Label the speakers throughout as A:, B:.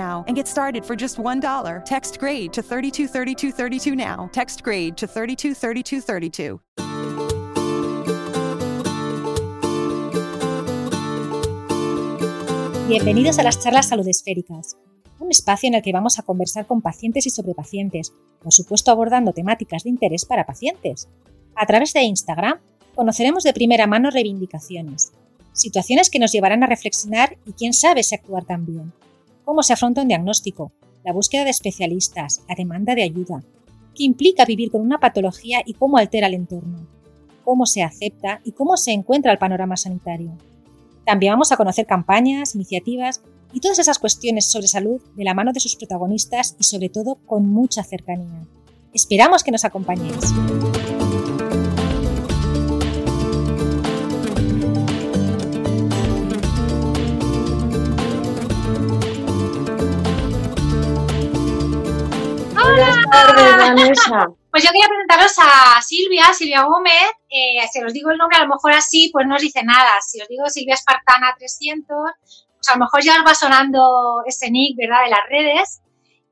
A: and get started for just $1. Text grade to 323232 now. Text grade to 323232.
B: Bienvenidos a las charlas salud esféricas, un espacio en el que vamos a conversar con pacientes y sobre pacientes, por supuesto abordando temáticas de interés para pacientes. A través de Instagram conoceremos de primera mano reivindicaciones, situaciones que nos llevarán a reflexionar y quién sabe si actuar también. Cómo se afronta un diagnóstico, la búsqueda de especialistas, la demanda de ayuda, qué implica vivir con una patología y cómo altera el entorno, cómo se acepta y cómo se encuentra el panorama sanitario. También vamos a conocer campañas, iniciativas y todas esas cuestiones sobre salud de la mano de sus protagonistas y sobre todo con mucha cercanía. Esperamos que nos acompañéis.
C: Tardes, Vanessa.
D: Pues yo quería presentaros a Silvia, Silvia Gómez. Eh, si os digo el nombre, a lo mejor así, pues no os dice nada. Si os digo Silvia Espartana 300, pues a lo mejor ya os va sonando ese nick, ¿verdad?, de las redes.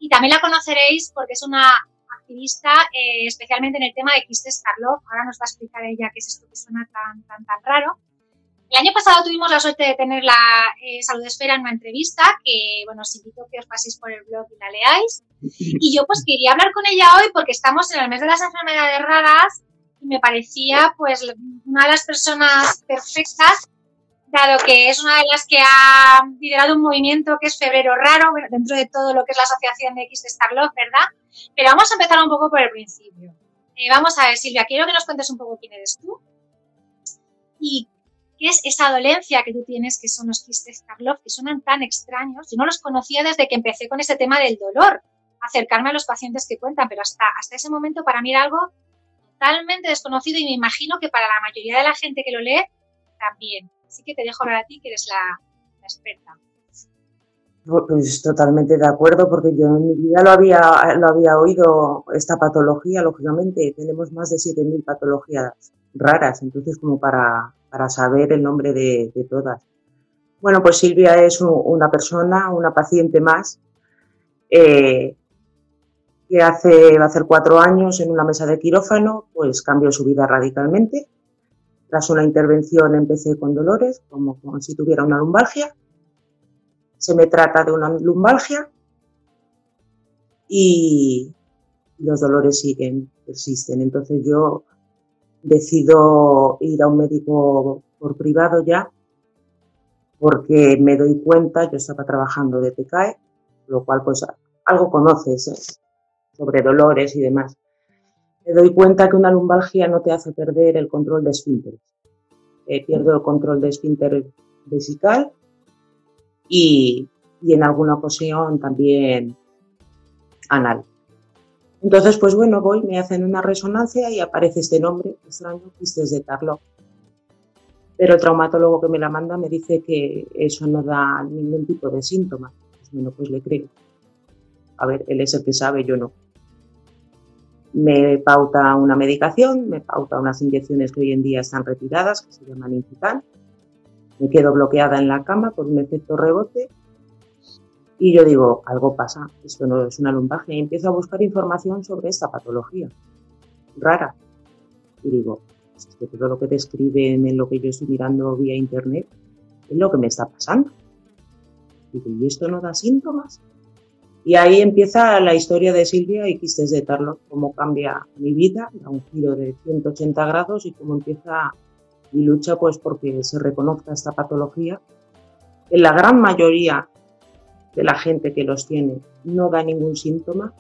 D: Y también la conoceréis porque es una activista, eh, especialmente en el tema de quistes Karloff. Ahora nos va a explicar ella qué es esto que suena tan, tan, tan raro. El año pasado tuvimos la suerte de tener la eh, Salud Esfera en una entrevista que, bueno, os invito a que os paséis por el blog y la leáis. Y yo pues quería hablar con ella hoy porque estamos en el mes de las enfermedades raras y me parecía pues una de las personas perfectas, dado que es una de las que ha liderado un movimiento que es Febrero Raro, dentro de todo lo que es la Asociación de X de Starlove, ¿verdad? Pero vamos a empezar un poco por el principio. Eh, vamos a ver, Silvia, quiero que nos cuentes un poco quién eres tú y qué es esa dolencia que tú tienes, que son los quistes Karloff, que suenan tan extraños. Yo no los conocía desde que empecé con ese tema del dolor, acercarme a los pacientes que cuentan, pero hasta, hasta ese momento para mí era algo totalmente desconocido y me imagino que para la mayoría de la gente que lo lee también. Así que te dejo hablar a ti, que eres la, experta.
C: Pues totalmente de acuerdo, porque yo en mi vida lo había, lo había oído, esta patología, lógicamente, tenemos más de 7.000 patologías raras, entonces como para, para saber el nombre de, todas. Bueno, pues Silvia es un- una persona, una paciente más, eh, que hace, va a hacer cuatro años en una mesa de quirófano, pues cambió su vida radicalmente. Tras una intervención empecé con dolores, como, si tuviera una lumbalgia. Se me trata de una lumbalgia y los dolores siguen, persisten. Entonces yo decido ir a un médico por privado ya, porque me doy cuenta, yo estaba trabajando de TCAE, lo cual pues algo conoces ¿eh? Sobre dolores y demás. Me doy cuenta que una lumbalgia no te hace perder el control de esfínteres. Eh, pierdo el control de esfínter vesical y, y en alguna ocasión también anal. Entonces, pues bueno, voy, me hacen una resonancia y aparece este nombre extraño, quistes de Tarloff. Pero el traumatólogo que me la manda me dice que eso no da ningún tipo de síntoma. Pues bueno, pues le creo. A ver, él es el que sabe, yo no. Me pauta una medicación, me pauta unas inyecciones que hoy en día están retiradas, que se llaman Incitan. Me quedo bloqueada en la cama por un efecto rebote y yo digo, algo pasa, esto no es una lumbaje. Y empiezo a buscar información sobre esta patología rara. Y digo, es que todo lo que describen en lo que yo estoy mirando vía internet es lo que me está pasando. Digo, ¿y esto no da síntomas? Y ahí empieza la historia de Silvia y Quistes de Tarlo, cómo cambia mi vida, da un giro de 180 grados y cómo empieza mi lucha pues porque se reconozca esta patología. En la gran mayoría de la gente que los tiene no da ningún síntoma,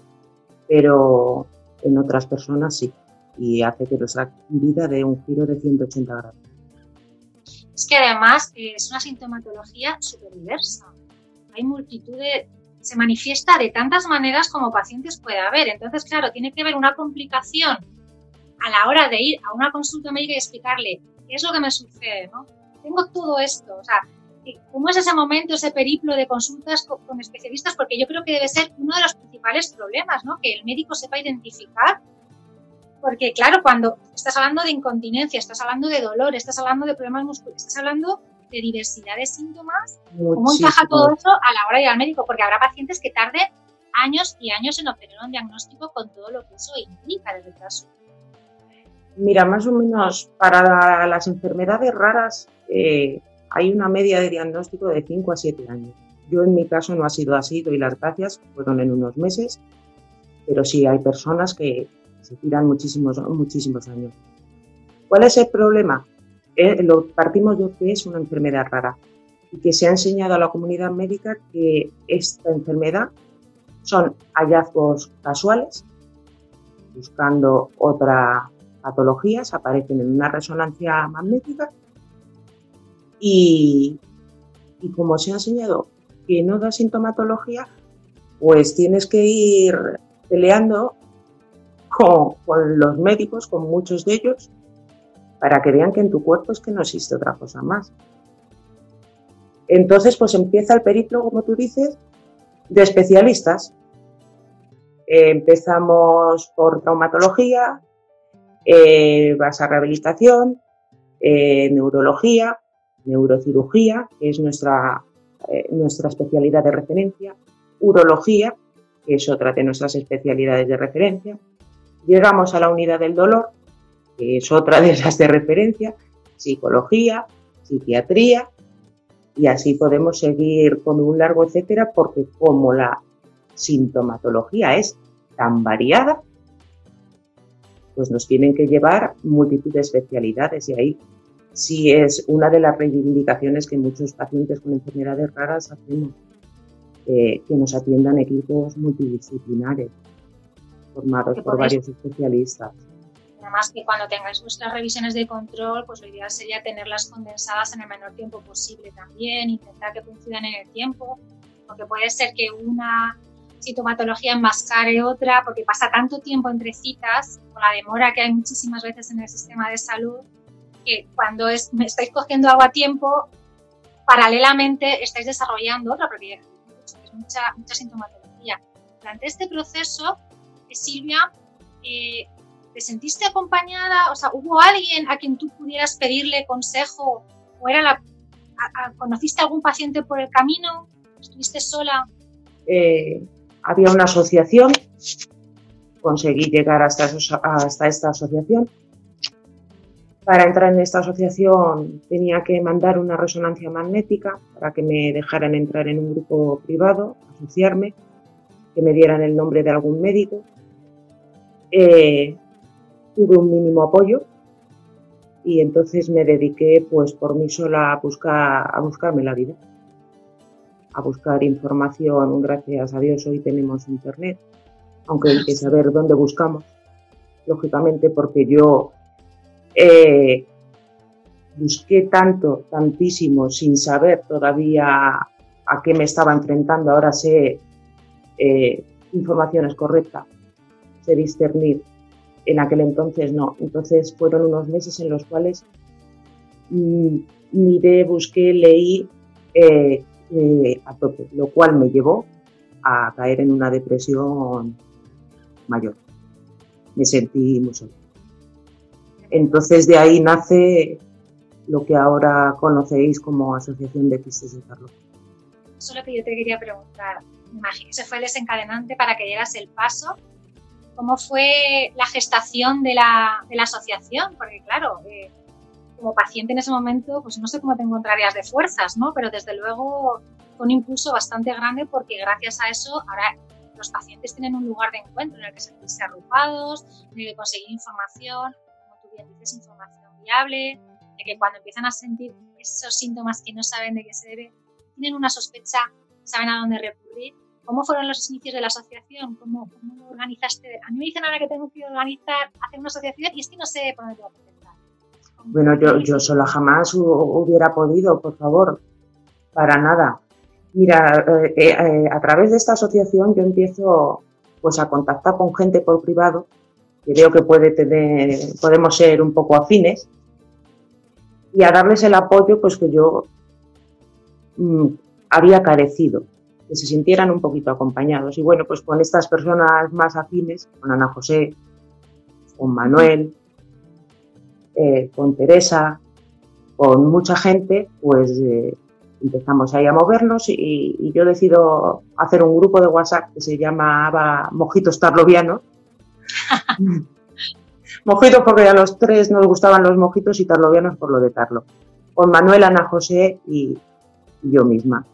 C: pero en otras personas sí, y hace que nuestra vida dé un giro de 180 grados.
D: Es que además es una sintomatología súper diversa. Hay multitud de... se manifiesta de tantas maneras como pacientes puede haber. Entonces, claro, tiene que haber una complicación a la hora de ir a una consulta médica y explicarle qué es lo que me sucede, ¿no? Tengo todo esto, o sea, ¿Cómo es ese momento, ese periplo de consultas con, especialistas? Porque yo creo que debe ser uno de los principales problemas, ¿no? Que el médico sepa identificar. Porque, claro, cuando estás hablando de incontinencia, estás hablando de dolor, estás hablando de problemas musculares, estás hablando de diversidad de síntomas, ¿cómo encaja todo eso a la hora de ir al médico? Porque habrá pacientes que tarden años y años en obtener un diagnóstico con todo lo que eso implica de retraso.
C: Mira, más o menos para las enfermedades raras, eh, hay una media de diagnóstico de 5 a 7 años. Yo en mi caso no ha sido así, doy las gracias, fueron en unos meses, pero sí hay personas que se tiran muchísimos, muchísimos años. ¿Cuál es el problema? Lo partimos de que es una enfermedad rara y que se ha enseñado a la comunidad médica que esta enfermedad son hallazgos casuales, buscando otra patologías, aparecen en una resonancia magnética y, como se ha enseñado que no da sintomatología, pues tienes que ir peleando con, los médicos, con muchos de ellos, para que vean que en tu cuerpo es que no existe otra cosa más. Entonces, pues empieza el periplo, como tú dices, de especialistas. empezamos por traumatología, eh, vas a rehabilitación, eh, neurología, neurocirugía, que es nuestra, eh, nuestra especialidad de referencia, urología, que es otra de nuestras especialidades de referencia. Llegamos a la unidad del dolor, que es otra de esas de referencia, psicología, psiquiatría, y así podemos seguir con un largo etcétera, porque como la sintomatología es tan variada, pues nos tienen que llevar multitud de especialidades y ahí sí es una de las reivindicaciones que muchos pacientes con enfermedades raras hacemos, eh, que nos atiendan equipos multidisciplinares formados por varios especialistas.
D: Además que cuando tengáis vuestras revisiones de control, pues lo ideal sería tenerlas condensadas en el menor tiempo posible también, intentar que coincidan en el tiempo, porque puede ser que una sintomatología enmascare otra, porque pasa tanto tiempo entre citas, con la demora que hay muchísimas veces en el sistema de salud, que cuando es, me estáis cogiendo algo a tiempo, paralelamente estáis desarrollando otra, porque es mucha, mucha sintomatología. Durante este proceso, eh, Silvia, eh, ¿te sentiste acompañada? O sea, ¿hubo alguien a quien tú pudieras pedirle consejo? ¿O era la, conociste a algún paciente por el camino? ¿Estuviste sola?
C: Eh, había una asociación, conseguí llegar hasta, esta asociación para entrar en esta asociación tenía que mandar una resonancia magnética para que me dejaran entrar en un grupo privado, asociarme, que me dieran el nombre de algún médico. Eh, tuve un mínimo apoyo y entonces me dediqué pues por mí sola a buscar a buscarme la vida a buscar información gracias a Dios hoy tenemos internet aunque hay que saber dónde buscamos lógicamente porque yo eh, busqué tanto, tantísimo, sin saber todavía a qué me estaba enfrentando. Ahora sé eh, información es correcta, sé discernir. En aquel entonces no. Entonces fueron unos meses en los cuales mm, miré, busqué, leí eh, a tope, lo cual me llevó a caer en una depresión mayor me sentí muy sola. Entonces de ahí nace lo que ahora conocéis como Asociación de Quistes de Carlos.
D: Eso es lo que yo te quería preguntar. Me imagino fue el desencadenante para que dieras el paso. ¿Cómo fue la gestación de la, de la asociación? Porque claro, eh, como paciente en ese momento, pues no sé cómo te encontrarías de fuerzas, ¿no? Pero desde luego fue un impulso bastante grande porque gracias a eso ahora los pacientes tienen un lugar de encuentro en el que sentirse arropados, en el que conseguir información, como tú bien dices, información viable, de que cuando empiezan a sentir esos síntomas que no saben de qué se debe, tienen una sospecha, saben a dónde recurrir. ¿Cómo fueron los inicios de la asociación? ¿Cómo, cómo organizaste? A mí me dicen ahora que tengo que organizar, hacer una asociación y es que no sé por dónde voy a empezar.
C: Bueno, yo, yo sola jamás hubiera podido, por favor, para nada. Mira, eh, eh, a través de esta asociación yo empiezo pues a contactar con gente por privado, que veo que puede tener, podemos ser un poco afines, y a darles el apoyo pues que yo mm, había carecido, que se sintieran un poquito acompañados. Y bueno, pues con estas personas más afines, con Ana José, con Manuel, eh, con Teresa, con mucha gente, pues empezamos ahí a movernos y, yo decido hacer un grupo de WhatsApp que se llamaba Mojitos Tarlovianos. mojitos porque a los tres nos gustaban los mojitos y tarlovianos por lo de Tarlo. Con Manuel, Ana José y, yo misma.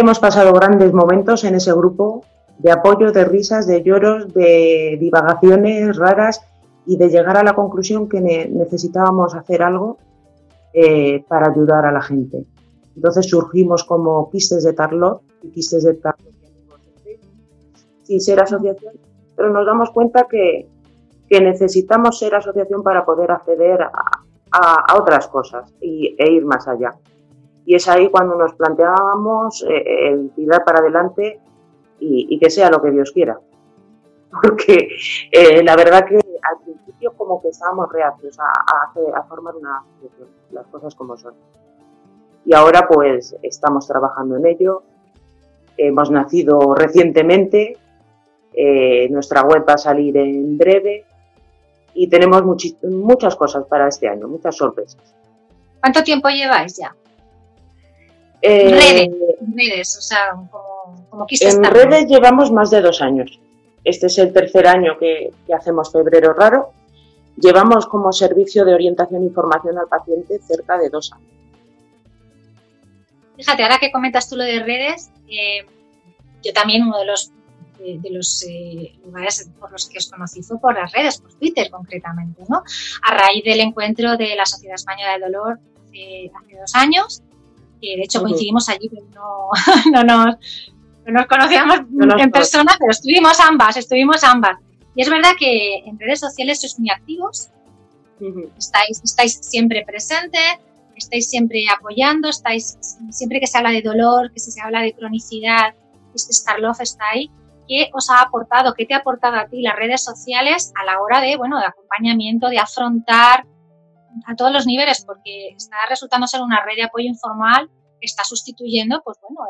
C: Hemos pasado grandes momentos en ese grupo de apoyo, de risas, de lloros, de divagaciones raras y de llegar a la conclusión que necesitábamos hacer algo eh, para ayudar a la gente. Entonces surgimos como quistes de Tarlot y quistes de Tarlot sin ser asociación, pero nos damos cuenta que, necesitamos ser asociación para poder acceder a, a, otras cosas y, e ir más allá. Y es ahí cuando nos planteábamos eh, el tirar para adelante y, que sea lo que Dios quiera. Porque eh, la verdad que al principio como que estábamos reacios a, formar una asociación, las cosas como son. Y ahora pues estamos trabajando en ello. Hemos nacido recientemente, eh, nuestra web va a salir en breve y tenemos muchas cosas para este año, muchas sorpresas.
D: ¿Cuánto tiempo lleváis ya?
C: Eh,
D: redes, redes, o sea, como, como
C: En redes llevamos más de dos años. Este es el tercer año que, hacemos Febrero Raro. Llevamos como servicio de orientación e información al paciente cerca de dos años.
D: Fíjate, ahora que comentas tú lo de redes, eh, yo también uno de los, de, los eh, lugares por los que os conocí fue por las redes, por Twitter concretamente, ¿no? A raíz del encuentro de la Sociedad Española del Dolor hace, dos años, que de hecho coincidimos allí, pero no, no, nos, nos conocíamos en persona, pero estuvimos ambas, estuvimos ambas. Y es verdad que en redes sociales sois muy activos, estáis, estáis siempre presentes, estáis siempre apoyando, estáis siempre que se habla de dolor, que se habla de cronicidad, este Star Love está ahí. ¿Qué os ha aportado, qué te ha aportado a ti las redes sociales a la hora de, bueno, de acompañamiento, de afrontar a todos los niveles? Porque está resultando ser una red de apoyo informal que está sustituyendo, pues bueno,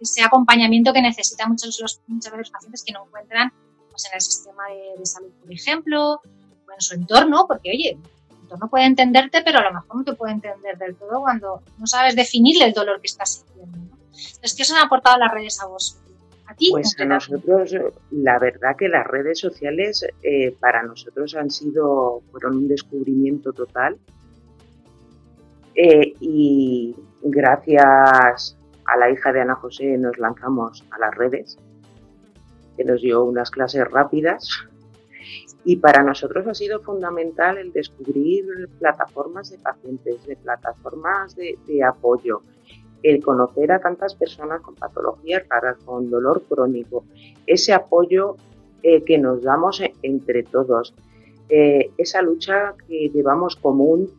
D: ese acompañamiento que necesitan muchos, los, muchas veces los pacientes que no encuentran pues, en el sistema de, salud, por ejemplo, o en su entorno, porque oye, tu entorno puede entenderte, pero a lo mejor no te puede entender del todo cuando no sabes definirle el dolor que estás sintiendo. Entonces, ¿qué os han aportado las redes a vos? A ti,
C: pues a nosotros, la verdad que las redes sociales eh, para nosotros han sido, fueron un descubrimiento total. Eh, y gracias a la hija de Ana José nos lanzamos a las redes, que nos dio unas clases rápidas. Y para nosotros ha sido fundamental el descubrir plataformas de pacientes, de plataformas de, apoyo, el conocer a tantas personas con patologías raras, con dolor crónico, ese apoyo eh, que nos damos entre todos, eh, esa lucha que llevamos común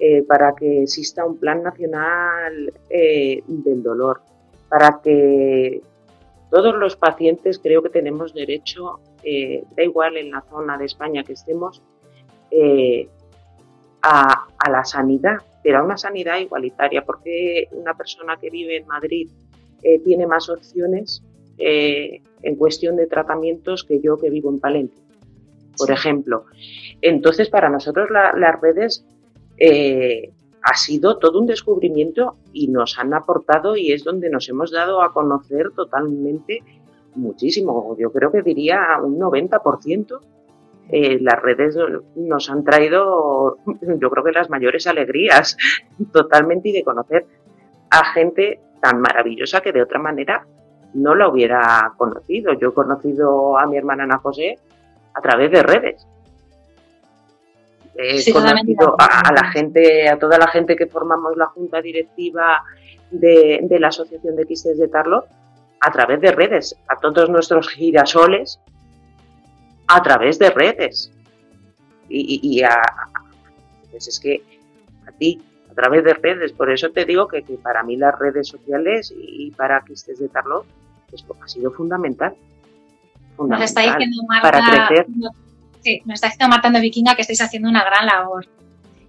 C: eh, para que exista un plan nacional del dolor, para que todos los pacientes creo que tenemos derecho, da igual en la zona de España que estemos, a, la sanidad, pero a una sanidad igualitaria, porque una persona que vive en Madrid tiene más opciones que en cuestión de tratamientos que yo que vivo en Palencia, por ejemplo. Entonces, para nosotros las redes eh, ha sido todo un descubrimiento y nos han aportado y es donde nos hemos dado a conocer totalmente muchísimo. Yo creo que diría un 90%. Eh, las redes nos han traído, yo creo que las mayores alegrías totalmente y de conocer a gente tan maravillosa que de otra manera no la hubiera conocido. Yo he conocido a mi hermana Ana José a través de redes. He conocido a, la gente, a toda la gente que formamos la junta directiva de, la Asociación de Quistes de Tarlo a través de redes, a todos nuestros girasoles a través de redes. Y, a, pues es que a ti, a través de redes, por eso te digo que, para mí las redes sociales y, para Quistes de Tarlo ha sido fundamental.
D: Nos está diciendo Marta, para crecer. Sí, nos está diciendo Marta Vikinga que estáis haciendo una gran labor.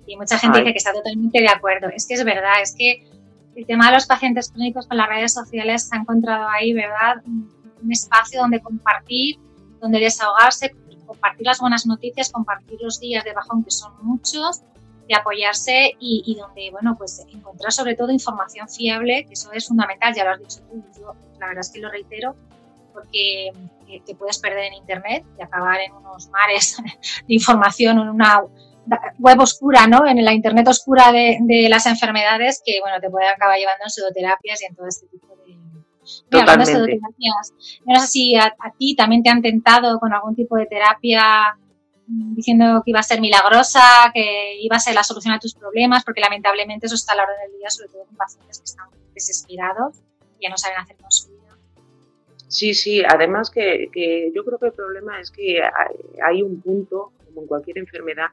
D: Y mucha gente dice que está totalmente de acuerdo. Es que es verdad, es que el tema de los pacientes clínicos con las redes sociales se ha encontrado ahí, ¿verdad? Un espacio donde compartir, donde desahogarse, compartir las buenas noticias, compartir los días de bajón, que son muchos, de apoyarse y, donde, bueno, pues encontrar sobre todo información fiable, que eso es fundamental, ya lo has dicho tú, yo la verdad es que lo reitero, porque eh, te puedes perder en Internet y acabar en unos mares de información, en una web oscura, ¿no? En la Internet oscura de, las enfermedades que, bueno, te puede acabar llevando en pseudoterapias y en todo este tipo de... Mira, no sé si a, ti también te han tentado con algún tipo de terapia mm, diciendo que iba a ser milagrosa, que iba a ser la solución a tus problemas, porque lamentablemente eso está a la orden del día, sobre todo con pacientes que están desesperados y ya no saben hacer con su vida.
C: Sí, sí, además que, yo creo que el problema es que hay un punto, como en cualquier enfermedad,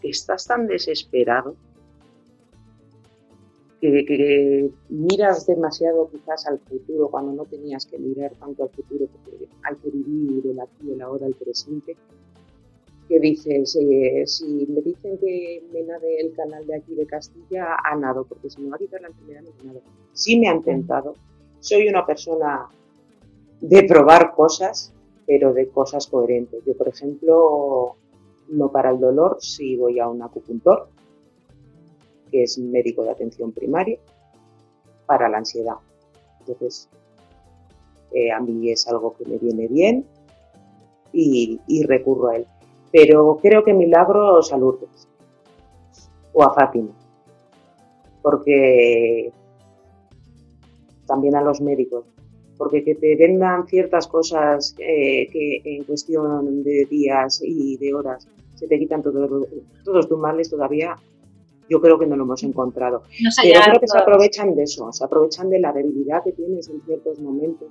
C: que estás tan desesperado que, miras demasiado quizás al futuro cuando no tenías que mirar tanto al futuro porque hay que vivir el aquí, el ahora, el presente, que dices, eh, si me dicen que me nade el canal de aquí de Castilla, ha nado, porque si me va a quitar la enfermedad, no nado. Sí me han tentado. Soy una persona de probar cosas, pero de cosas coherentes. Yo, por ejemplo, no para el dolor si voy a un acupuntor, que es médico de atención primaria, para la ansiedad. Entonces, eh, a mí es algo que me viene bien y, recurro a él. Pero creo que milagros a Lourdes o a Fátima, porque también a los médicos, porque que te vendan ciertas cosas eh, que en cuestión de días y de horas se te quitan todos, todos tus males todavía, yo creo que no lo hemos encontrado. Pero creo que se aprovechan de eso, se aprovechan de la debilidad que tienes en ciertos momentos,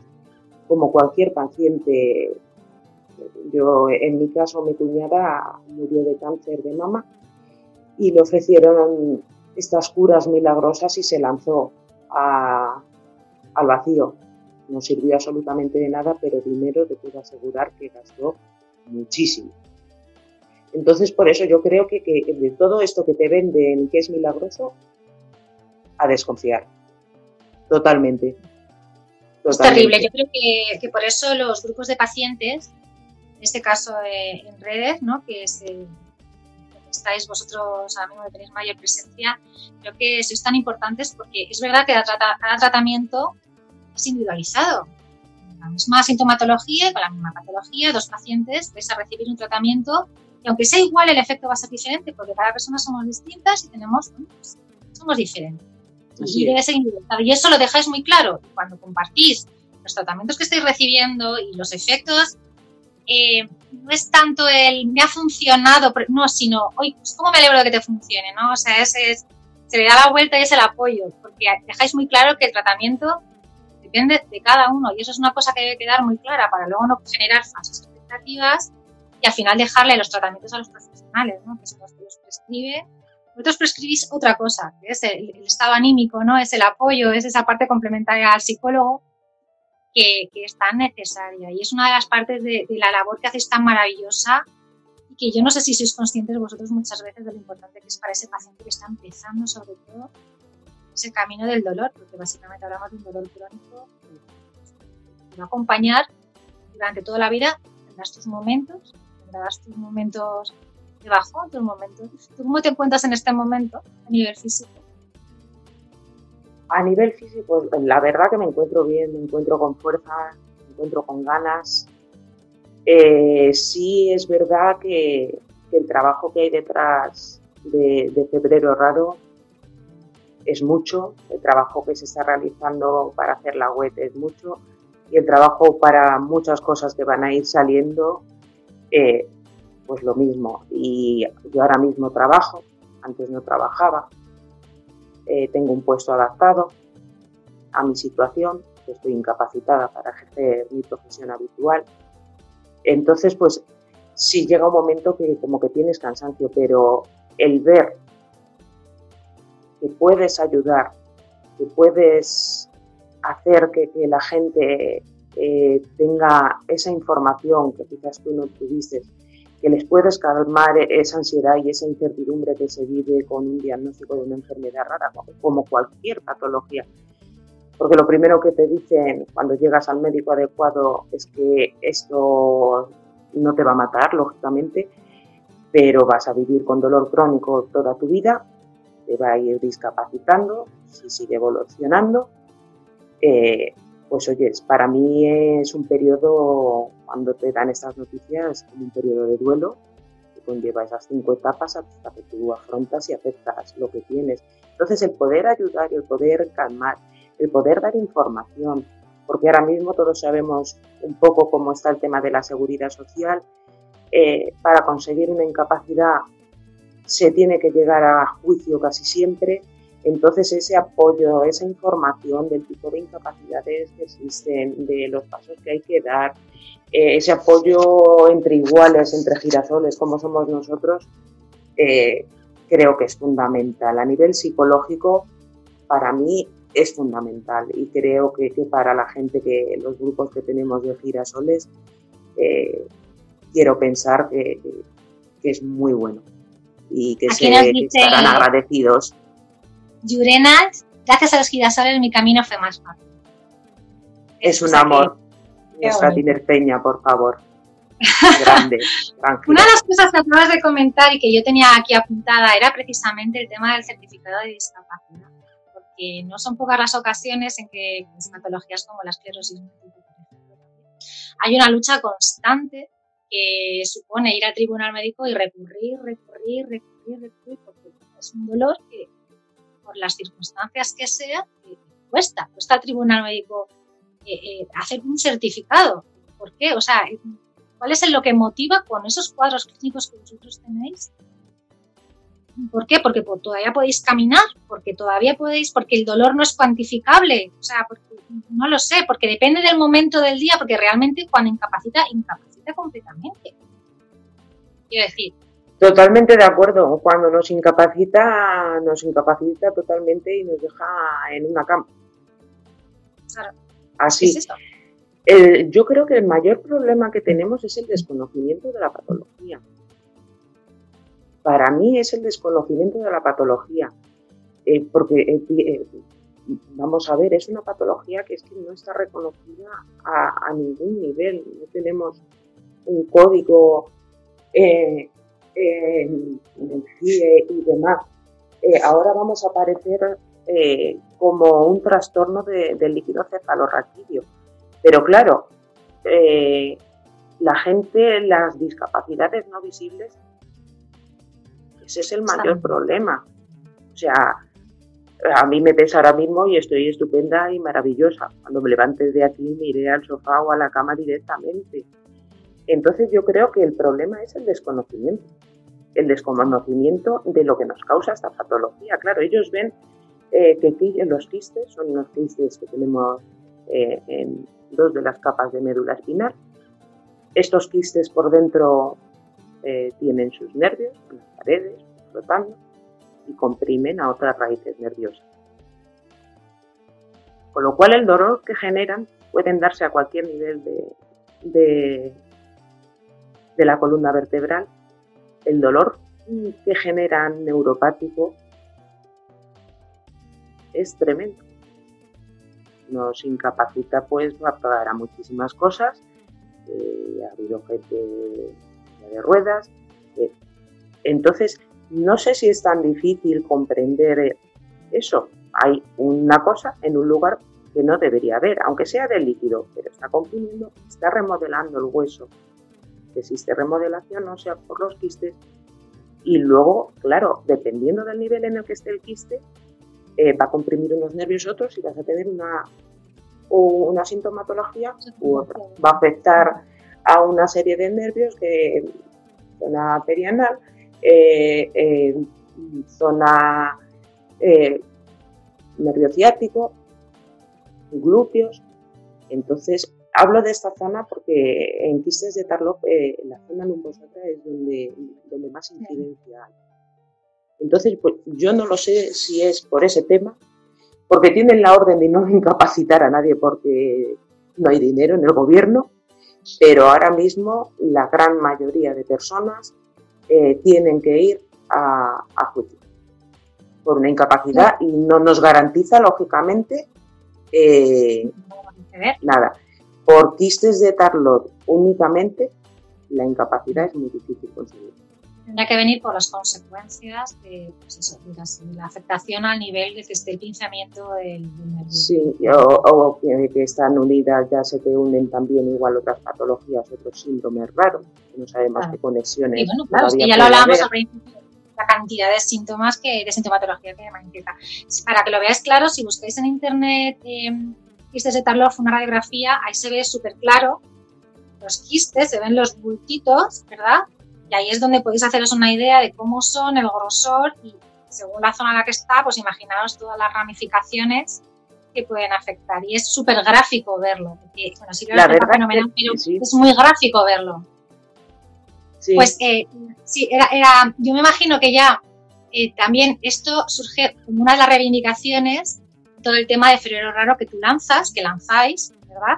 C: como cualquier paciente. Yo, en mi caso, mi cuñada murió de cáncer de mama y le ofrecieron estas curas milagrosas y se lanzó al vacío no sirvió absolutamente de nada, pero dinero te puedo asegurar que gastó muchísimo. Entonces, por eso yo creo que, de todo esto que te venden que es milagroso, a desconfiar. Totalmente.
D: Es terrible. Yo creo que, por eso los grupos de pacientes, en este caso eh, en redes, ¿no? que es, estáis vosotros ahora mismo tenéis mayor presencia, creo que sois tan importantes porque es verdad que cada tratamiento es individualizado. La misma sintomatología, con la misma patología, dos pacientes vais a recibir un tratamiento y aunque sea igual, el efecto va a ser diferente porque cada persona somos distintas y tenemos, pues, somos diferentes. y debe ser individualizado. Y eso lo dejáis muy claro. Cuando compartís los tratamientos que estáis recibiendo y los efectos, eh, no es tanto el me ha funcionado, no, sino, oye, pues cómo me alegro de que te funcione, ¿no? O sea, ese es, se le da la vuelta y es el apoyo, porque dejáis muy claro que el tratamiento depende de cada uno y eso es una cosa que debe quedar muy clara para luego no generar falsas expectativas y al final dejarle los tratamientos a los profesionales, ¿no? que son los que los prescribe. Vosotros prescribís otra cosa, que es el, estado anímico, ¿no? es el apoyo, es esa parte complementaria al psicólogo que, que, es tan necesaria y es una de las partes de, de la labor que hacéis tan maravillosa y que yo no sé si sois conscientes vosotros muchas veces de lo importante que es para ese paciente que está empezando sobre todo ese camino del dolor, porque básicamente hablamos de un dolor crónico que va a acompañar durante toda la vida tendrás tus momentos, tendrás tus momentos de tus momentos. ¿Tú cómo te encuentras en este momento a nivel físico?
C: A nivel físico, la verdad que me encuentro bien, me encuentro con fuerza, me encuentro con ganas. Eh, sí es verdad que, el trabajo que hay detrás de Febrero Raro es mucho, el trabajo que se está realizando para hacer la web es mucho y el trabajo para muchas cosas que van a ir saliendo, pues lo mismo. Y yo ahora mismo trabajo, antes no trabajaba, eh, tengo un puesto adaptado a mi situación, estoy incapacitada para ejercer mi profesión habitual. Entonces, pues sí llega un momento que como que tienes cansancio, pero el ver que puedes ayudar, que puedes hacer que, la gente eh, tenga esa información que quizás tú no tuviste, que les puedes calmar esa ansiedad y esa incertidumbre que se vive con un diagnóstico de una enfermedad rara, como cualquier patología. Porque lo primero que te dicen cuando llegas al médico adecuado es que esto no te va a matar, lógicamente, pero vas a vivir con dolor crónico toda tu vida te va a ir discapacitando, si sigue evolucionando. Eh, pues oye, para mí es un periodo, cuando te dan estas noticias, un periodo de duelo, que conlleva esas cinco etapas hasta que tú afrontas y aceptas lo que tienes. Entonces el poder ayudar, el poder calmar, el poder dar información, porque ahora mismo todos sabemos un poco cómo está el tema de la seguridad social, eh, para conseguir una incapacidad se tiene que llegar a juicio casi siempre. Entonces ese apoyo, esa información del tipo de incapacidades que existen, de los pasos que hay que dar, eh, ese apoyo entre iguales, entre girasoles como somos nosotros, eh, creo que es fundamental. A nivel psicológico, para mí es fundamental y creo que, para la gente que los grupos que tenemos de girasoles, eh, quiero pensar que es muy bueno y que, se, estarán agradecidos.
D: Yurenas, gracias a los girasoles mi camino fue más fácil.
C: Es un amor. Nuestra Peña, por favor. Grande,
D: Una de las cosas que acabas de comentar y que yo tenía aquí apuntada era precisamente el tema del certificado de discapacidad. Porque no son pocas las ocasiones en que pues, patologías como la esclerosis hay una lucha constante que supone ir al tribunal médico y recurrir, recurrir, recurrir, recurrir, porque es un dolor que, por las circunstancias que sea, cuesta, cuesta al tribunal médico eh, eh, hacer un certificado. ¿Por qué? O sea, ¿cuál es lo que motiva con esos cuadros clínicos que vosotros tenéis? ¿Por qué? Porque todavía podéis caminar, porque todavía podéis, porque el dolor no es cuantificable, o sea, porque, no lo sé, porque depende del momento del día, porque realmente cuando incapacita, incapacita completamente. Quiero decir.
C: Totalmente de acuerdo. Cuando nos incapacita, nos incapacita totalmente y nos deja en una cama. Así. yo creo que el mayor problema que tenemos es el desconocimiento de la patología. Para mí es el desconocimiento de la patología. Eh, porque, eh, eh, vamos a ver, es una patología que es que no está reconocida a, a ningún nivel. No tenemos un código eh, en el CIE y demás, eh, ahora vamos a aparecer eh, como un trastorno del líquido cefalorraquídeo. Pero claro, la gente, las discapacidades no visibles, ese es el mayor problema. O sea, a mí me pesa ahora mismo y estoy estupenda y maravillosa. Cuando me levantes de aquí me iré al sofá o a la cama directamente. Entonces yo creo que el problema es el desconocimiento, el desconocimiento de lo que nos causa esta patología. Claro, ellos ven eh, que los quistes son unos quistes que tenemos eh, en dos de las capas de médula espinal. Estos quistes por dentro eh, tienen sus nervios, las paredes, flotando, y comprimen a otras raíces nerviosas. Con lo cual el dolor que generan pueden darse a cualquier nivel de la columna vertebral, el dolor que generan neuropático es tremendo. Nos incapacita pues para muchísimas cosas eh, ha habido gente de ruedas. Eh, entonces, no sé si es tan difícil comprender eso. Hay una cosa en un lugar que no debería haber, aunque sea de líquido, pero está comprimiendo, está remodelando el hueso. Que existe remodelación, no sea por los quistes. Y luego, claro, dependiendo del nivel en el que esté el quiste, eh, va a comprimir unos nervios otros y vas a tener una, una sintomatología u otra. Va a afectar a una serie de nervios que zona perianal, eh, eh, zona nervio ciático, glúteos. Entonces, hablo de esta zona porque en quistes de Tarlov la zona lumbosata es donde, donde más incidencia hay. Entonces, pues yo no lo sé si es por ese tema, porque tienen la orden de no incapacitar a nadie porque no hay dinero en el gobierno, pero ahora mismo la gran mayoría de personas eh, tienen que ir a, juicio por una incapacidad y no nos garantiza, lógicamente, eh, nada. Por quistes de Tarlot únicamente, la incapacidad es muy difícil conseguir
D: tendrá que venir por las consecuencias de, pues la, afectación al nivel de que esté el pinzamiento del, nervio.
C: Sí, o, que, están unidas, ya se te unen también igual otras patologías, otros síndromes raros, que no sabemos qué conexiones.
D: Y bueno, claro, es que ya lo hablábamos al principio la cantidad de síntomas que de sintomatología que manifiesta. Para que lo veáis claro, si buscáis en internet eh, quistes de Tarlov, una radiografía, ahí se ve súper claro los quistes, se ven los bultitos, ¿verdad? Y ahí es donde podéis haceros una idea de cómo son, el grosor y según la zona en la que está, pues imaginaros todas las ramificaciones que pueden afectar. Y es súper gráfico verlo. Porque, bueno, sí, la verdad fenomenal, pero es muy gráfico verlo. Pues eh, sí, era, era, yo me imagino que ya eh, también esto surge como una de las reivindicaciones, todo el tema de febrero raro que tú lanzas, que lanzáis, ¿verdad?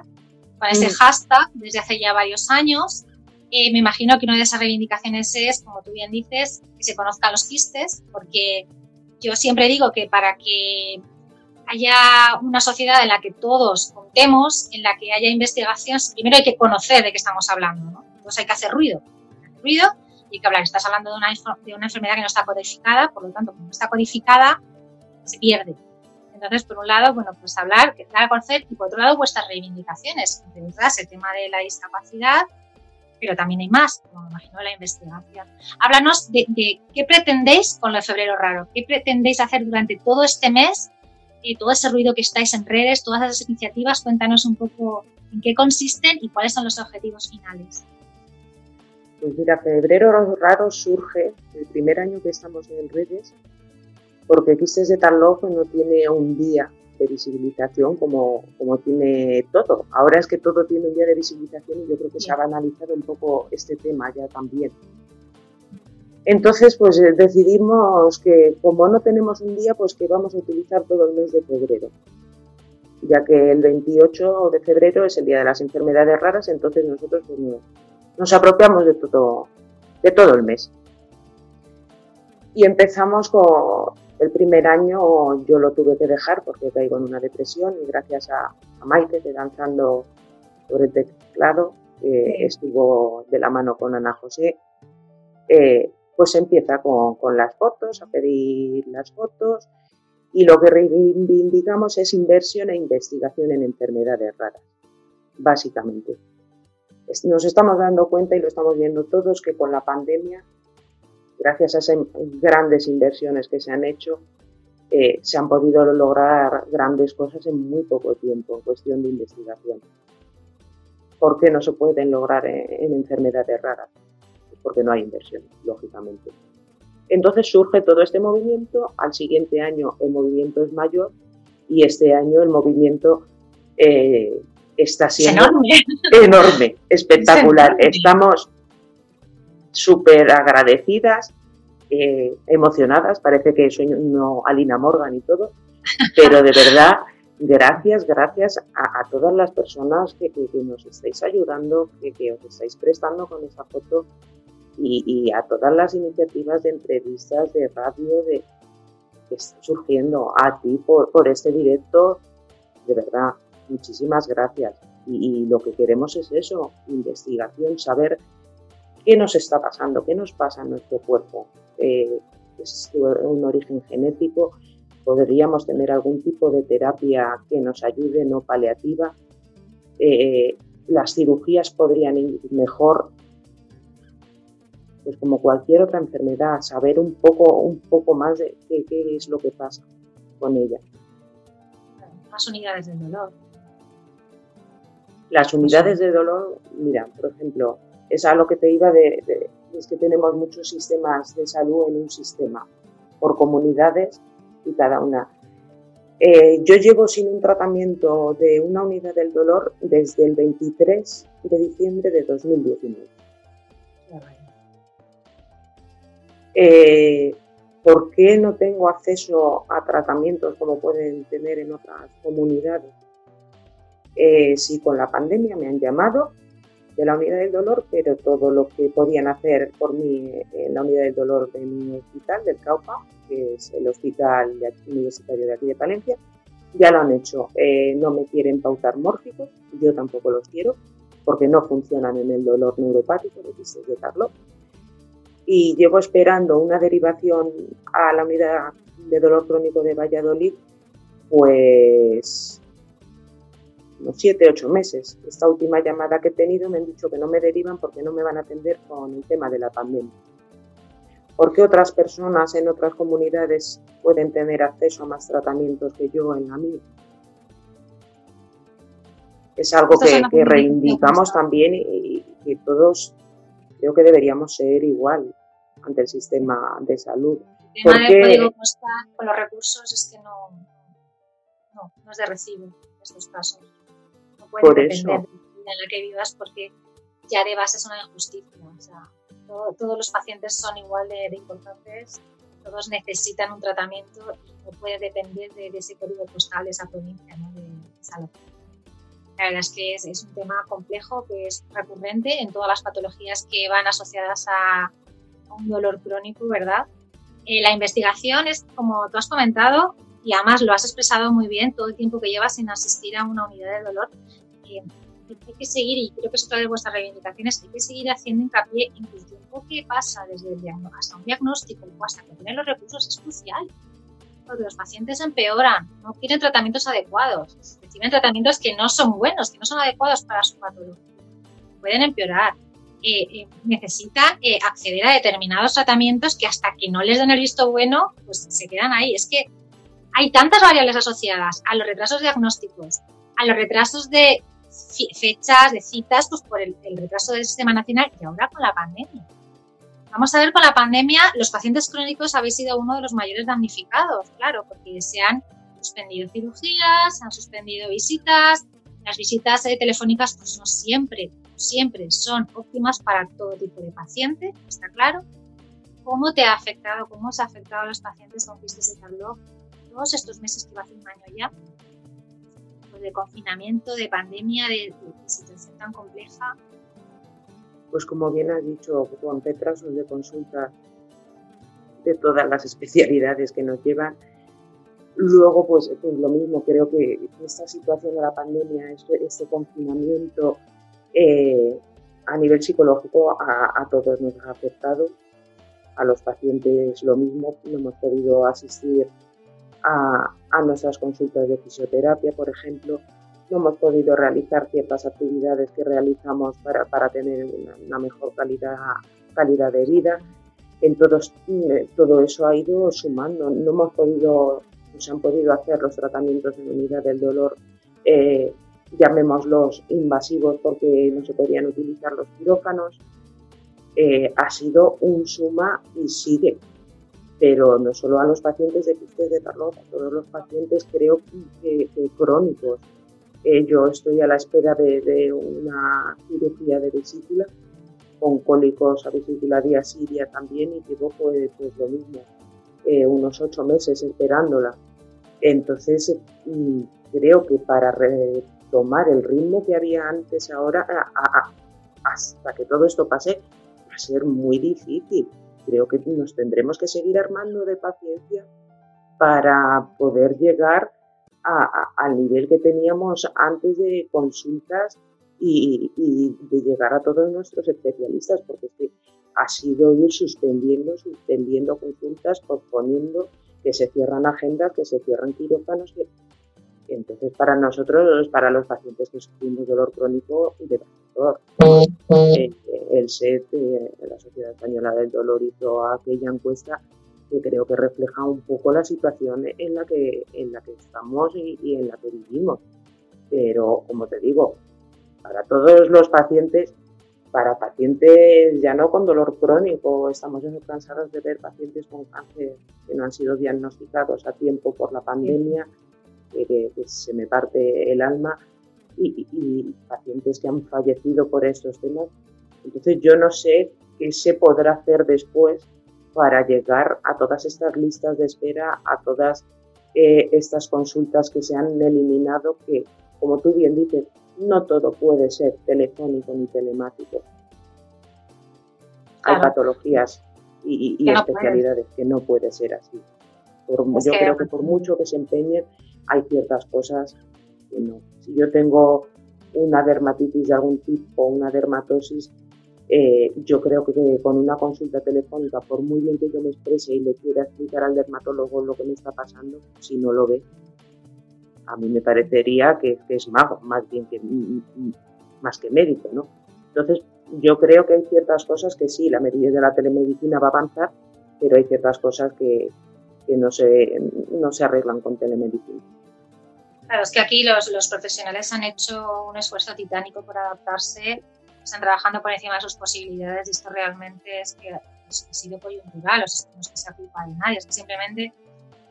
D: Con ese mm. hashtag desde hace ya varios años eh, me imagino que una de esas reivindicaciones es, como tú bien dices, que se conozcan los quistes, porque yo siempre digo que para que haya una sociedad en la que todos contemos, en la que haya investigación, primero hay que conocer de qué estamos hablando, ¿no? Entonces hay que hacer ruido, ruido y hay que hablar. Estás hablando de una, de una enfermedad que no está codificada, por lo tanto, como no está codificada, se pierde. Entonces, por un lado, bueno, pues hablar, dar a conocer, y por otro lado, vuestras reivindicaciones, detrás el tema de la discapacidad, pero también hay más, como me imagino la investigación. Háblanos de, qué pretendéis con lo de febrero raro, qué pretendéis hacer durante todo este mes, y todo ese ruido que estáis en redes, todas esas iniciativas, cuéntanos un poco en qué consisten y cuáles son los objetivos finales.
C: Pues mira, febrero raro surge el primer año que estamos en redes, porque de Tarlojo no tiene un día de visibilización como, como tiene todo. Ahora es que todo tiene un día de visibilización y yo creo que se ha banalizado un poco este tema ya también. Entonces, pues eh, decidimos que como no tenemos un día, pues que vamos a utilizar todo el mes de febrero, ya que el 28 de febrero es el Día de las Enfermedades Raras, entonces nosotros pues, nos apropiamos de todo, de todo el mes. Y empezamos con, el primer año yo lo tuve que dejar porque caigo en una depresión y gracias a, Maite de Danzando sobre el teclado, que estuvo de la mano con Ana José, eh, pues empieza con, con, las fotos, a pedir las fotos y lo que reivindicamos es inversión e investigación en enfermedades raras, básicamente. Nos estamos dando cuenta y lo estamos viendo todos que con la pandemia gracias a esas grandes inversiones que se han hecho, eh, se han podido lograr grandes cosas en muy poco tiempo, en cuestión de investigación. ¿Por qué no se pueden lograr en, enfermedades raras? Porque no hay inversión, lógicamente. Entonces surge todo este movimiento, al siguiente año el movimiento es mayor y este año el movimiento eh, está siendo enorme, espectacular. Estamos súper agradecidas, eh, emocionadas, parece que soy no Alina Morgan y todo, pero de verdad, gracias, gracias a, todas las personas que, nos estáis ayudando, que, os estáis prestando con esa foto y, a todas las iniciativas de entrevistas, de radio, de que están surgiendo a ti por, por este directo, de verdad, muchísimas gracias. Y, lo que queremos es eso, investigación, saber qué nos está pasando, qué nos pasa en nuestro cuerpo. Eh, es un origen genético, podríamos tener algún tipo de terapia que nos ayude, no paliativa. Eh, las cirugías podrían ir mejor, pues como cualquier otra enfermedad, saber un poco, un poco más de qué, es lo que pasa con ella.
D: Más unidades del dolor.
C: Las unidades de dolor, mira, por ejemplo, es a lo que te iba de, es que tenemos muchos sistemas de salud en un sistema, por comunidades y cada una. Eh, yo llevo sin un tratamiento de una unidad del dolor desde el 23 de diciembre de 2019. Eh, ¿Por qué no tengo acceso a tratamientos como pueden tener en otras comunidades? Eh, si con la pandemia me han llamado de la unidad del dolor, pero todo lo que podían hacer por mí en la unidad del dolor de mi hospital, del CAUPA, que es el hospital universitario de aquí de Palencia, ya lo han hecho. Eh, no me quieren pautar mórficos, yo tampoco los quiero, porque no funcionan en el dolor neuropático de de Carlos. Y llevo esperando una derivación a la unidad de dolor crónico de Valladolid, pues unos 7, 8 meses. Esta última llamada que he tenido me han dicho que no me derivan porque no me van a atender con el tema de la pandemia. ¿Por qué otras personas en otras comunidades pueden tener acceso a más tratamientos que yo en la mía? Es algo que, reivindicamos también y, que todos creo que deberíamos ser igual ante el sistema de salud.
D: El tema del código postal con los recursos es que no, no, no es de recibo en estos casos. Puede depender de la en la que vivas porque ya de base es una injusticia. O sea, todos los pacientes son igual de, importantes, todos necesitan un tratamiento y no puede depender de, ese código postal de esa provincia, ¿no? de, esa La verdad es que es, un tema complejo que es recurrente en todas las patologías que van asociadas a, un dolor crónico, ¿verdad? Eh, la investigación es, como tú has comentado, y además lo has expresado muy bien, todo el tiempo que llevas sin asistir a una unidad de dolor, eh, hay que seguir, y creo que es otra de vuestras reivindicaciones, hay que seguir haciendo hincapié en que el tiempo que pasa desde el diagnóstico hasta un diagnóstico o hasta que tienen los recursos es crucial. Porque los pacientes empeoran, no quieren tratamientos adecuados, reciben tratamientos que no son buenos, que no son adecuados para su patología. Pueden empeorar. Eh, eh, necesitan eh, acceder a determinados tratamientos que hasta que no les den el visto bueno, pues se quedan ahí. Es que hay tantas variables asociadas a los retrasos diagnósticos, a los retrasos de fechas de citas pues por el, retraso del sistema nacional y ahora con la pandemia. Vamos a ver con la pandemia, los pacientes crónicos habéis sido uno de los mayores damnificados, claro, porque se han suspendido cirugías, se han suspendido visitas, las visitas eh, telefónicas pues no siempre, siempre son óptimas para todo tipo de paciente, está claro. ¿Cómo te ha afectado, cómo os ha afectado a los pacientes con quistes de Carlo todos estos meses que va a hacer un año ya de confinamiento, de pandemia, de, situación tan compleja.
C: Pues como bien has dicho, Juan Petrasos de consulta de todas las especialidades que nos llevan. Luego, pues, pues lo mismo, creo que esta situación de la pandemia, este, este confinamiento eh, a nivel psicológico a, a, todos nos ha afectado. A los pacientes lo mismo, no hemos podido asistir a, nuestras consultas de fisioterapia, por ejemplo. No hemos podido realizar ciertas actividades que realizamos para, para tener una, mejor calidad, calidad de vida. En todos, eh, todo eso ha ido sumando. No hemos podido, se han podido hacer los tratamientos en unidad del dolor, eh, llamémoslos invasivos porque no se podían utilizar los quirófanos. Eh, ha sido un suma y sigue pero no solo a los pacientes de quistes de Carlos, a todos los pacientes creo que, crónicos. Eh, yo estoy a la espera de, una cirugía de vesícula con cólicos a vesícula diasidia también y llevo pues, pues lo mismo, eh, unos ocho meses esperándola. Entonces mm, creo que para retomar el ritmo que había antes ahora, hasta que todo esto pase, va a ser muy difícil creo que nos tendremos que seguir armando de paciencia para poder llegar al nivel que teníamos antes de consultas y, de llegar a todos nuestros especialistas, porque ha sido ir suspendiendo, suspendiendo consultas, posponiendo que se cierran agendas, que se cierran quirófanos. Entonces, para nosotros, para los pacientes que sufrimos dolor crónico de dolor, eh, el SET, eh, la Sociedad Española del Dolor, hizo aquella encuesta que creo que refleja un poco la situación en la que, en la que estamos y, en la que vivimos. Pero, como te digo, para todos los pacientes, para pacientes ya no con dolor crónico, estamos ya cansados de ver pacientes con cáncer que no han sido diagnosticados a tiempo por la pandemia, que, se me parte el alma, y, y, pacientes que han fallecido por estos temas. Entonces yo no sé qué se podrá hacer después para llegar a todas estas listas de espera, a todas eh, estas consultas que se han eliminado, que, como tú bien dices, no todo puede ser telefónico ni telemático. Hay patologías y, especialidades que no puede ser así. yo creo que por mucho que se empeñen, hay ciertas cosas que. Si yo tengo una dermatitis de algún tipo, una dermatosis, eh, yo creo que con una consulta telefónica, por muy bien que yo me exprese y le quiera explicar al dermatólogo lo que me está pasando, si no lo ve, a mí me parecería que, es mago, más bien que más que médico, ¿no? Entonces, yo creo que hay ciertas cosas que sí, la medida de la telemedicina va a avanzar, pero hay ciertas cosas que, no, se, no se arreglan con telemedicina.
D: Claro, es que aquí los, los profesionales han hecho un esfuerzo titánico por adaptarse están trabajando por encima de sus posibilidades y esto realmente es que ha sido coyuntural, o sea, no es que sea culpa de nadie, es que simplemente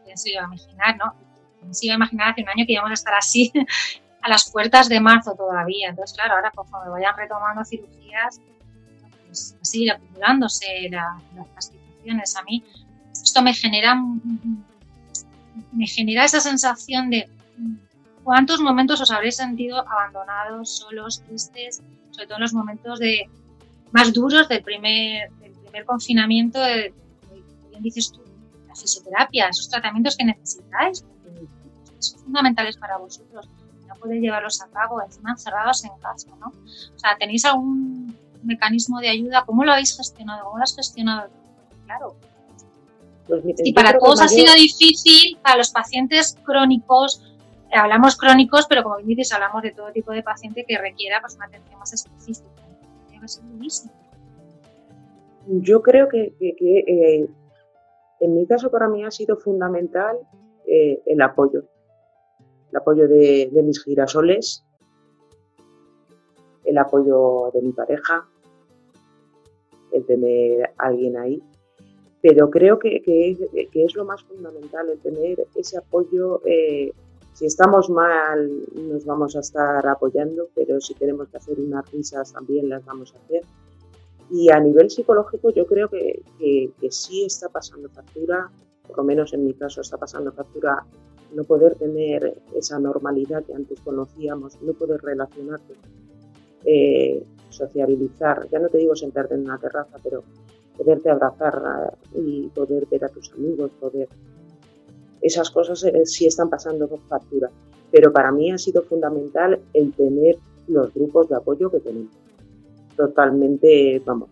D: ¿quién se iba a imaginar, no? ¿Quién se iba a imaginar hace un año que íbamos a estar así a las puertas de marzo todavía? Entonces, claro, ahora conforme vayan retomando cirugías, pues así acumulándose las situaciones. A mí esto me genera, me genera esa sensación de cuántos momentos os habréis sentido abandonados, solos, tristes, sobre todo en los momentos de, más duros del primer, del primer confinamiento, de, bien dices tú, la fisioterapia, esos tratamientos que necesitáis, porque son fundamentales para vosotros, no podéis llevarlos a cabo, encima encerrados en casa, ¿no? O sea, ¿tenéis algún mecanismo de ayuda? ¿Cómo lo habéis gestionado? ¿Cómo lo has gestionado? Claro. Pues y para todos ha sido difícil, para los pacientes crónicos, hablamos crónicos, pero como dices, hablamos de todo tipo de paciente que requiera pues, una atención más específica.
C: Yo creo que, eh, en mi caso para mí ha sido fundamental eh, el apoyo, el apoyo de, mis girasoles, el apoyo de mi pareja, el tener a alguien ahí. Pero creo que, es, lo más fundamental, el tener ese apoyo eh, si estamos mal, nos vamos a estar apoyando, pero si tenemos que hacer unas risas también las vamos a hacer. Y a nivel psicológico yo creo que, que, sí está pasando factura, por lo menos en mi caso está pasando factura no poder tener esa normalidad que antes conocíamos, no poder relacionarte, eh, sociabilizar, ya no te digo sentarte en una terraza, pero poderte abrazar eh, y poder ver a tus amigos, poder esas cosas eh, sí están pasando por factura. Pero para mí ha sido fundamental el tener los grupos de apoyo que tenemos. Totalmente, vamos,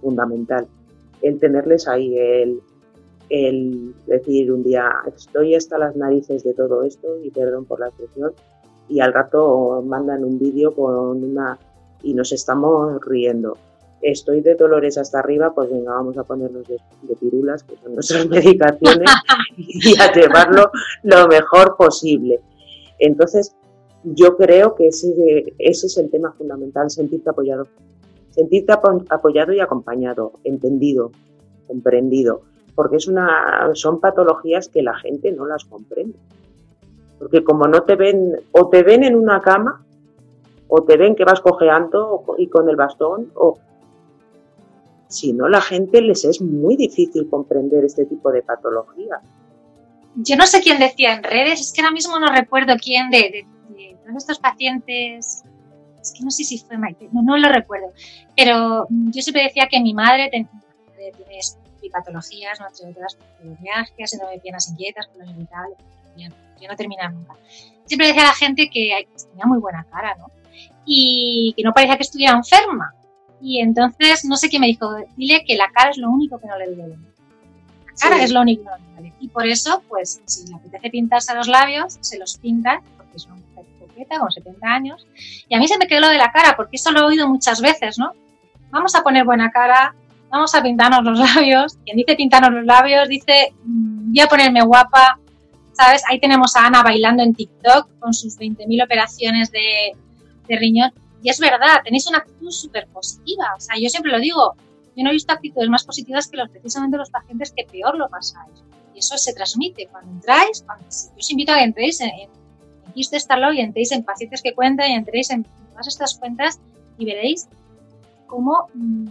C: fundamental. El tenerles ahí, el, el decir un día, estoy hasta las narices de todo esto, y perdón por la expresión, y al rato mandan un vídeo con una y nos estamos riendo estoy de dolores hasta arriba, pues venga, vamos a ponernos de, pirulas, que son nuestras medicaciones, y a llevarlo lo mejor posible. Entonces, yo creo que ese, es el tema fundamental, sentirte apoyado. Sentirte apoyado y acompañado, entendido, comprendido, porque es una, son patologías que la gente no las comprende. Porque como no te ven, o te ven en una cama, o te ven que vas cojeando y con el bastón, o si no, la gente les es muy difícil comprender este tipo de patología.
D: Yo no sé quién decía en redes, es que ahora mismo no recuerdo quién de, todos estos pacientes, es que no sé si fue Maite, no, lo recuerdo, pero yo siempre decía que mi madre tiene patologías, no entre otras, síndrome de piernas inquietas, colon irritable, yo no terminar nunca. Siempre decía a la gente que tenía muy buena cara, ¿no? Y que no parecía que estuviera enferma. Y entonces, no sé qué me dijo, dile que la cara es lo único que no le duele. La cara es lo único que no le duele. Y por eso, pues, si le apetece pintarse los labios, se los pintan, porque es una mujer coqueta, con 70 años. Y a mí se me quedó lo de la cara, porque eso lo he oído muchas veces, ¿no? Vamos a poner buena cara, vamos a pintarnos los labios. Quien dice pintarnos los labios dice, mm, voy a ponerme guapa, ¿sabes? Ahí tenemos a Ana bailando en TikTok con sus 20.000 operaciones de, de riñón. Y es verdad, tenéis una actitud súper positiva. O sea, yo siempre lo digo, yo no he visto actitudes más positivas que los precisamente los pacientes que peor lo pasáis. Y eso se transmite cuando entráis, cuando, yo os invito a que entréis en, en, en y entréis en pacientes que cuentan y entréis en todas estas cuentas y veréis cómo, mmm,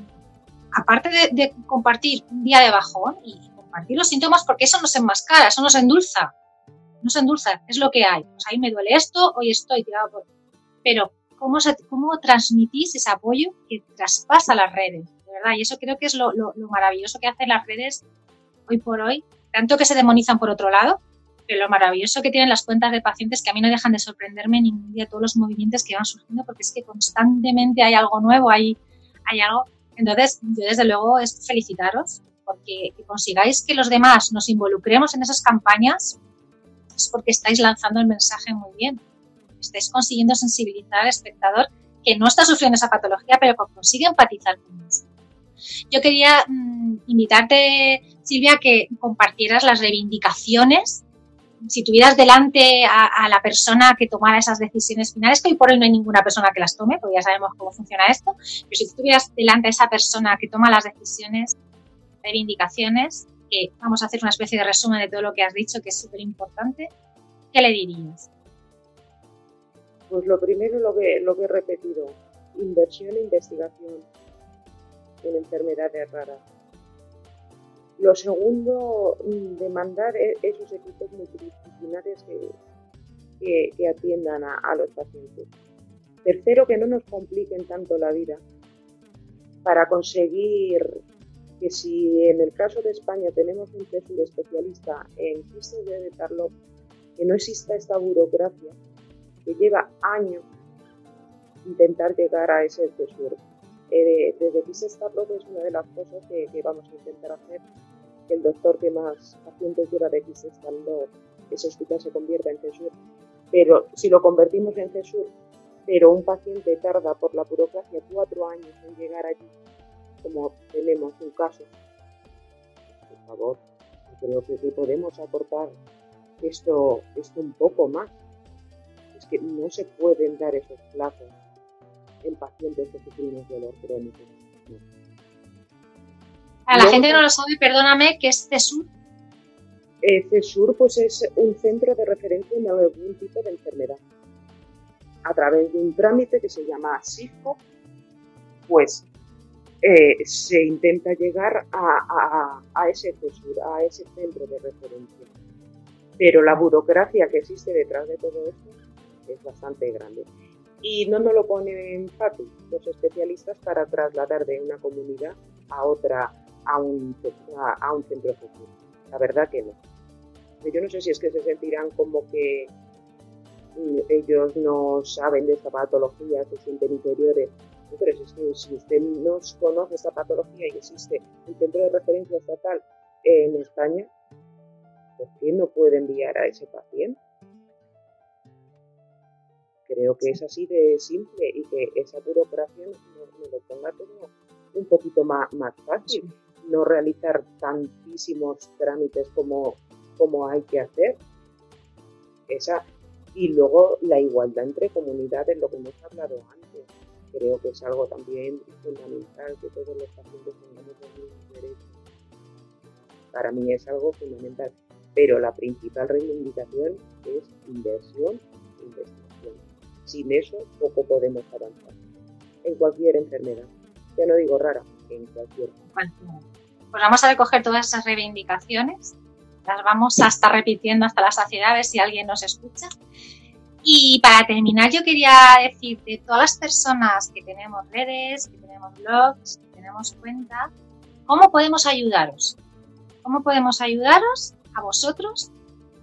D: aparte de, de, compartir un día de bajón y compartir los síntomas, porque eso no se enmascara, eso no se endulza, no se endulza, es lo que hay. Pues ahí me duele esto, hoy estoy tirado por... Pero cómo, se, cómo transmitís ese apoyo que traspasa las redes, de verdad. Y eso creo que es lo, lo, lo, maravilloso que hacen las redes hoy por hoy, tanto que se demonizan por otro lado, pero lo maravilloso que tienen las cuentas de pacientes que a mí no dejan de sorprenderme ningún día todos los movimientos que van surgiendo, porque es que constantemente hay algo nuevo, hay, hay algo. Entonces, yo desde luego es felicitaros, porque que consigáis que los demás nos involucremos en esas campañas, es porque estáis lanzando el mensaje muy bien estáis consiguiendo sensibilizar al espectador que no está sufriendo esa patología, pero que consigue empatizar con eso. Yo quería mmm, invitarte, Silvia, que compartieras las reivindicaciones. Si tuvieras delante a, a, la persona que tomara esas decisiones finales, que hoy por hoy no hay ninguna persona que las tome, porque ya sabemos cómo funciona esto, pero si tuvieras delante a esa persona que toma las decisiones, reivindicaciones, que vamos a hacer una especie de resumen de todo lo que has dicho, que es súper importante, ¿qué le dirías?
C: Pues lo primero, lo que, lo que he repetido, inversión e investigación en enfermedades raras. Lo segundo, demandar e, esos equipos multidisciplinares que, que, atiendan a, los pacientes. Tercero, que no nos compliquen tanto la vida para conseguir que si en el caso de España tenemos un CESUR especialista en quistes de Tarlop, que no exista esta burocracia que lleva años intentar llegar a ese tesoro. Eh, desde está es una de las cosas que, vamos a intentar hacer, el doctor que más pacientes lleva de XS estando, ese hospital se convierta en CESUR. Pero si lo convertimos en CESUR, pero un paciente tarda por la burocracia cuatro años en llegar allí, como tenemos un caso, por favor, creo que podemos acortar esto, esto un poco más que no se pueden dar esos plazos en pacientes que sufrimos dolor crónico. No.
D: A la no, gente que no lo sabe, perdóname, ¿qué es CESUR?
C: Eh, CESUR pues es un centro de referencia en algún tipo de enfermedad. A través de un trámite que se llama SIFO, pues eh, se intenta llegar a, a, a, ese CESUR, a ese centro de referencia. Pero la burocracia que existe detrás de todo esto es bastante grande. Y no nos lo ponen fácil los especialistas para trasladar de una comunidad a otra, a un, a, a un centro futuro. La verdad que no. Yo no sé si es que se sentirán como que mm, ellos no saben de esta patología, se sienten inferiores. Pero si usted no conoce esta patología y existe un centro de referencia estatal en España, ¿por qué no puede enviar a ese paciente? Creo que es así de simple y que esa burocracia nos, nos lo ponga todo un poquito más, más fácil, no realizar tantísimos trámites como, como hay que hacer. Esa, y luego la igualdad entre comunidades, lo que hemos hablado antes, creo que es algo también fundamental que todos los pacientes tengamos los mismos derechos. Para mí es algo fundamental, pero la principal reivindicación es inversión investigación. Sin eso, poco podemos avanzar. En cualquier enfermedad. Ya no digo rara, en cualquier.
D: Pues vamos a recoger todas esas reivindicaciones. Las vamos a estar repitiendo hasta la saciedad, a ver si alguien nos escucha. Y para terminar, yo quería decir de todas las personas que tenemos redes, que tenemos blogs, que tenemos cuenta, ¿cómo podemos ayudaros? ¿Cómo podemos ayudaros a vosotros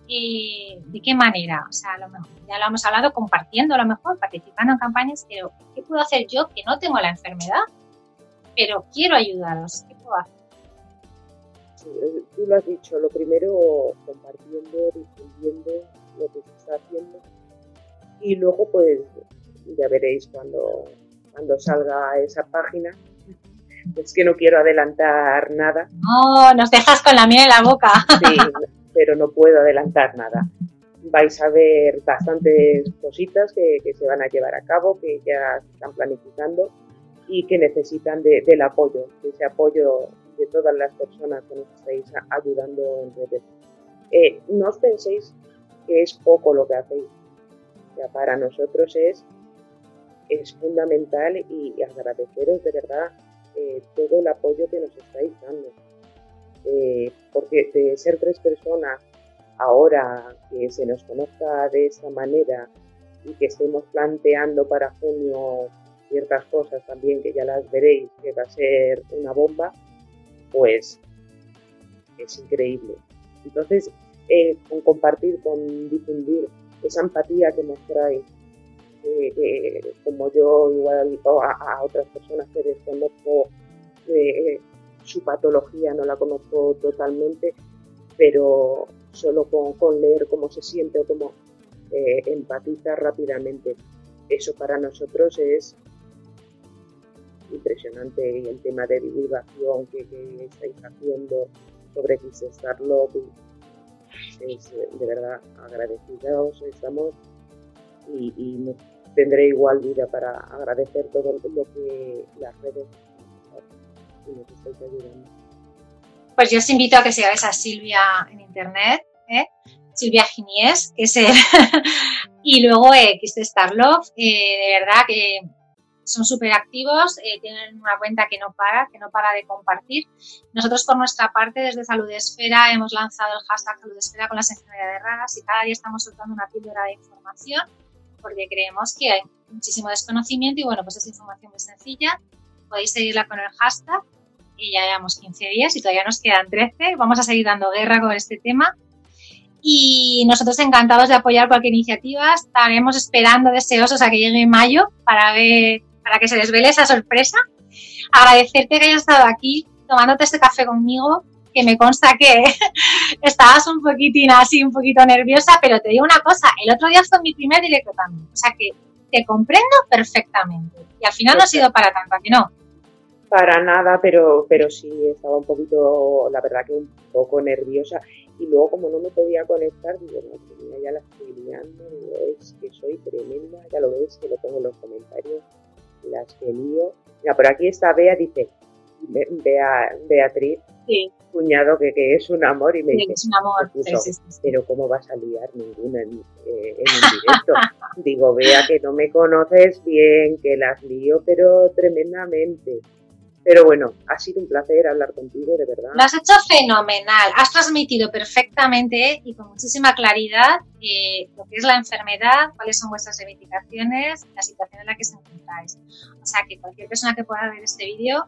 D: eh, ¿de qué manera? O sea, a lo mejor, ya lo hemos hablado compartiendo a lo mejor, participando en campañas, pero ¿qué puedo hacer yo que no tengo la enfermedad, pero quiero ayudaros? ¿Qué puedo hacer?
C: Eh, tú lo has dicho, lo primero compartiendo, difundiendo lo que se está haciendo y luego pues ya veréis cuando, cuando salga esa página. Es que no quiero adelantar nada.
D: No, nos dejas con la miel en la boca.
C: Sí, pero no puedo adelantar nada. Vais a ver bastantes cositas que, se van a llevar a cabo, que ya se están planificando y que necesitan del apoyo, de ese apoyo de todas las personas que nos estáis ayudando en redes. Eh, no os penséis que es poco lo que hacéis. Ya para nosotros es, es fundamental y, agradeceros de verdad eh, todo el apoyo que nos estáis dando. Eh, porque de ser tres personas ahora que se nos conozca de esta manera y que estemos planteando para junio ciertas cosas también que ya las veréis que va a ser una bomba, pues es increíble. Entonces, eh, con compartir, con difundir esa empatía que mostráis, eh, como yo igual a, a, otras personas que desconozco eh, su patología, no la conozco totalmente, pero solo con, leer cómo se siente o cómo empatiza rápidamente, eso para nosotros es impresionante y el tema de divulgación que, estáis haciendo sobre Star Love. Es de verdad agradecidos estamos y, y tendré igual vida para agradecer todo lo que las redes nos estáis ayudando.
D: Pues yo os invito a que sigáis a Silvia en internet, ¿eh? Silvia Ginies, que es el y luego eh, Star Love. Eh, de verdad que son súper activos, eh, tienen una cuenta que no para, que no para de compartir. Nosotros por nuestra parte desde Salud Esfera hemos lanzado el hashtag Salud Esfera con las enfermedades raras y cada día estamos soltando una píldora de información porque creemos que hay muchísimo desconocimiento y bueno, pues es información muy sencilla. Podéis seguirla con el hashtag y ya llevamos 15 días y todavía nos quedan 13. Vamos a seguir dando guerra con este tema. Y nosotros encantados de apoyar cualquier iniciativa. Estaremos esperando deseosos a que llegue mayo para ver para que se desvele esa sorpresa. Agradecerte que hayas estado aquí tomándote este café conmigo, que me consta que estabas un poquitín así, un poquito nerviosa, pero te digo una cosa, el otro día fue mi primer directo también, o sea que te comprendo perfectamente. Y al final no ha sido para tanto, que no?
C: Para nada, pero, pero sí estaba un poquito, la verdad que un poco nerviosa. Y luego como no me podía conectar, digo, no, ya la estoy liando, digo, es que soy tremenda, ya lo ves, que lo pongo en los comentarios las que lío. Mira, por aquí está Bea, dice, Bea, Beatriz, cuñado, que, que, es un amor, y me dice,
D: es un amor.
C: pero ¿cómo vas a liar ninguna en, eh, en un directo? Digo, Bea, que no me conoces bien, que las lío, pero tremendamente. Pero bueno, ha sido un placer hablar contigo, de verdad.
D: Lo has hecho fenomenal. Has transmitido perfectamente y con muchísima claridad eh, lo que es la enfermedad, cuáles son vuestras reivindicaciones, la situación en la que os encontráis. O sea que cualquier persona que pueda ver este vídeo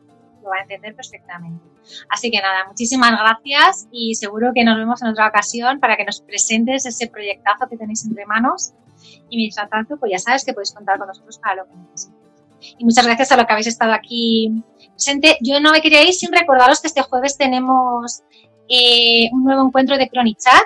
D: va a entender perfectamente. Así que nada, muchísimas gracias y seguro que nos vemos en otra ocasión para que nos presentes ese proyectazo que tenéis entre manos. Y mientras tanto, pues ya sabes que podéis contar con nosotros para lo que necesitéis. Y muchas gracias a los que habéis estado aquí presente. Yo no me quería ir sin recordaros que este jueves tenemos eh, un nuevo encuentro de Cronichat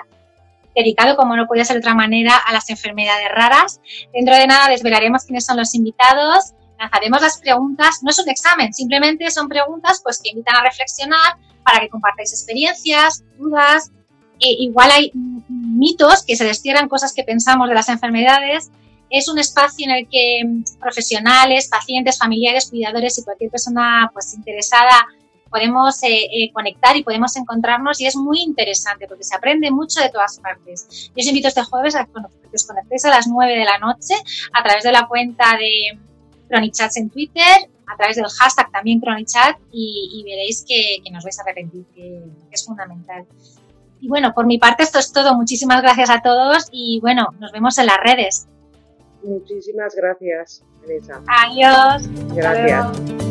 D: dedicado, como no podía ser de otra manera, a las enfermedades raras. Dentro de nada desvelaremos quiénes son los invitados, lanzaremos las preguntas. No es un examen, simplemente son preguntas pues, que invitan a reflexionar para que compartáis experiencias, dudas. Eh, igual hay mitos que se destierran cosas que pensamos de las enfermedades es un espacio en el que mm, profesionales, pacientes, familiares, cuidadores y cualquier persona pues, interesada podemos eh, eh, conectar y podemos encontrarnos y es muy interesante porque se aprende mucho de todas partes. Yo os invito este jueves a que os conectéis a las 9 de la noche a través de la cuenta de Cronichats en Twitter, a través del hashtag también Cronichat y, veréis que, nos vais a arrepentir, que es fundamental. Y bueno, por mi parte esto es todo. Muchísimas gracias a todos y bueno, nos vemos en las redes.
C: Muchísimas gracias, Teresa.
D: Adiós.
C: Gracias.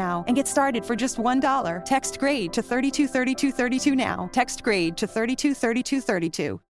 A: now and get started for just $1. Text grade to 323232 now. Text grade to 323232.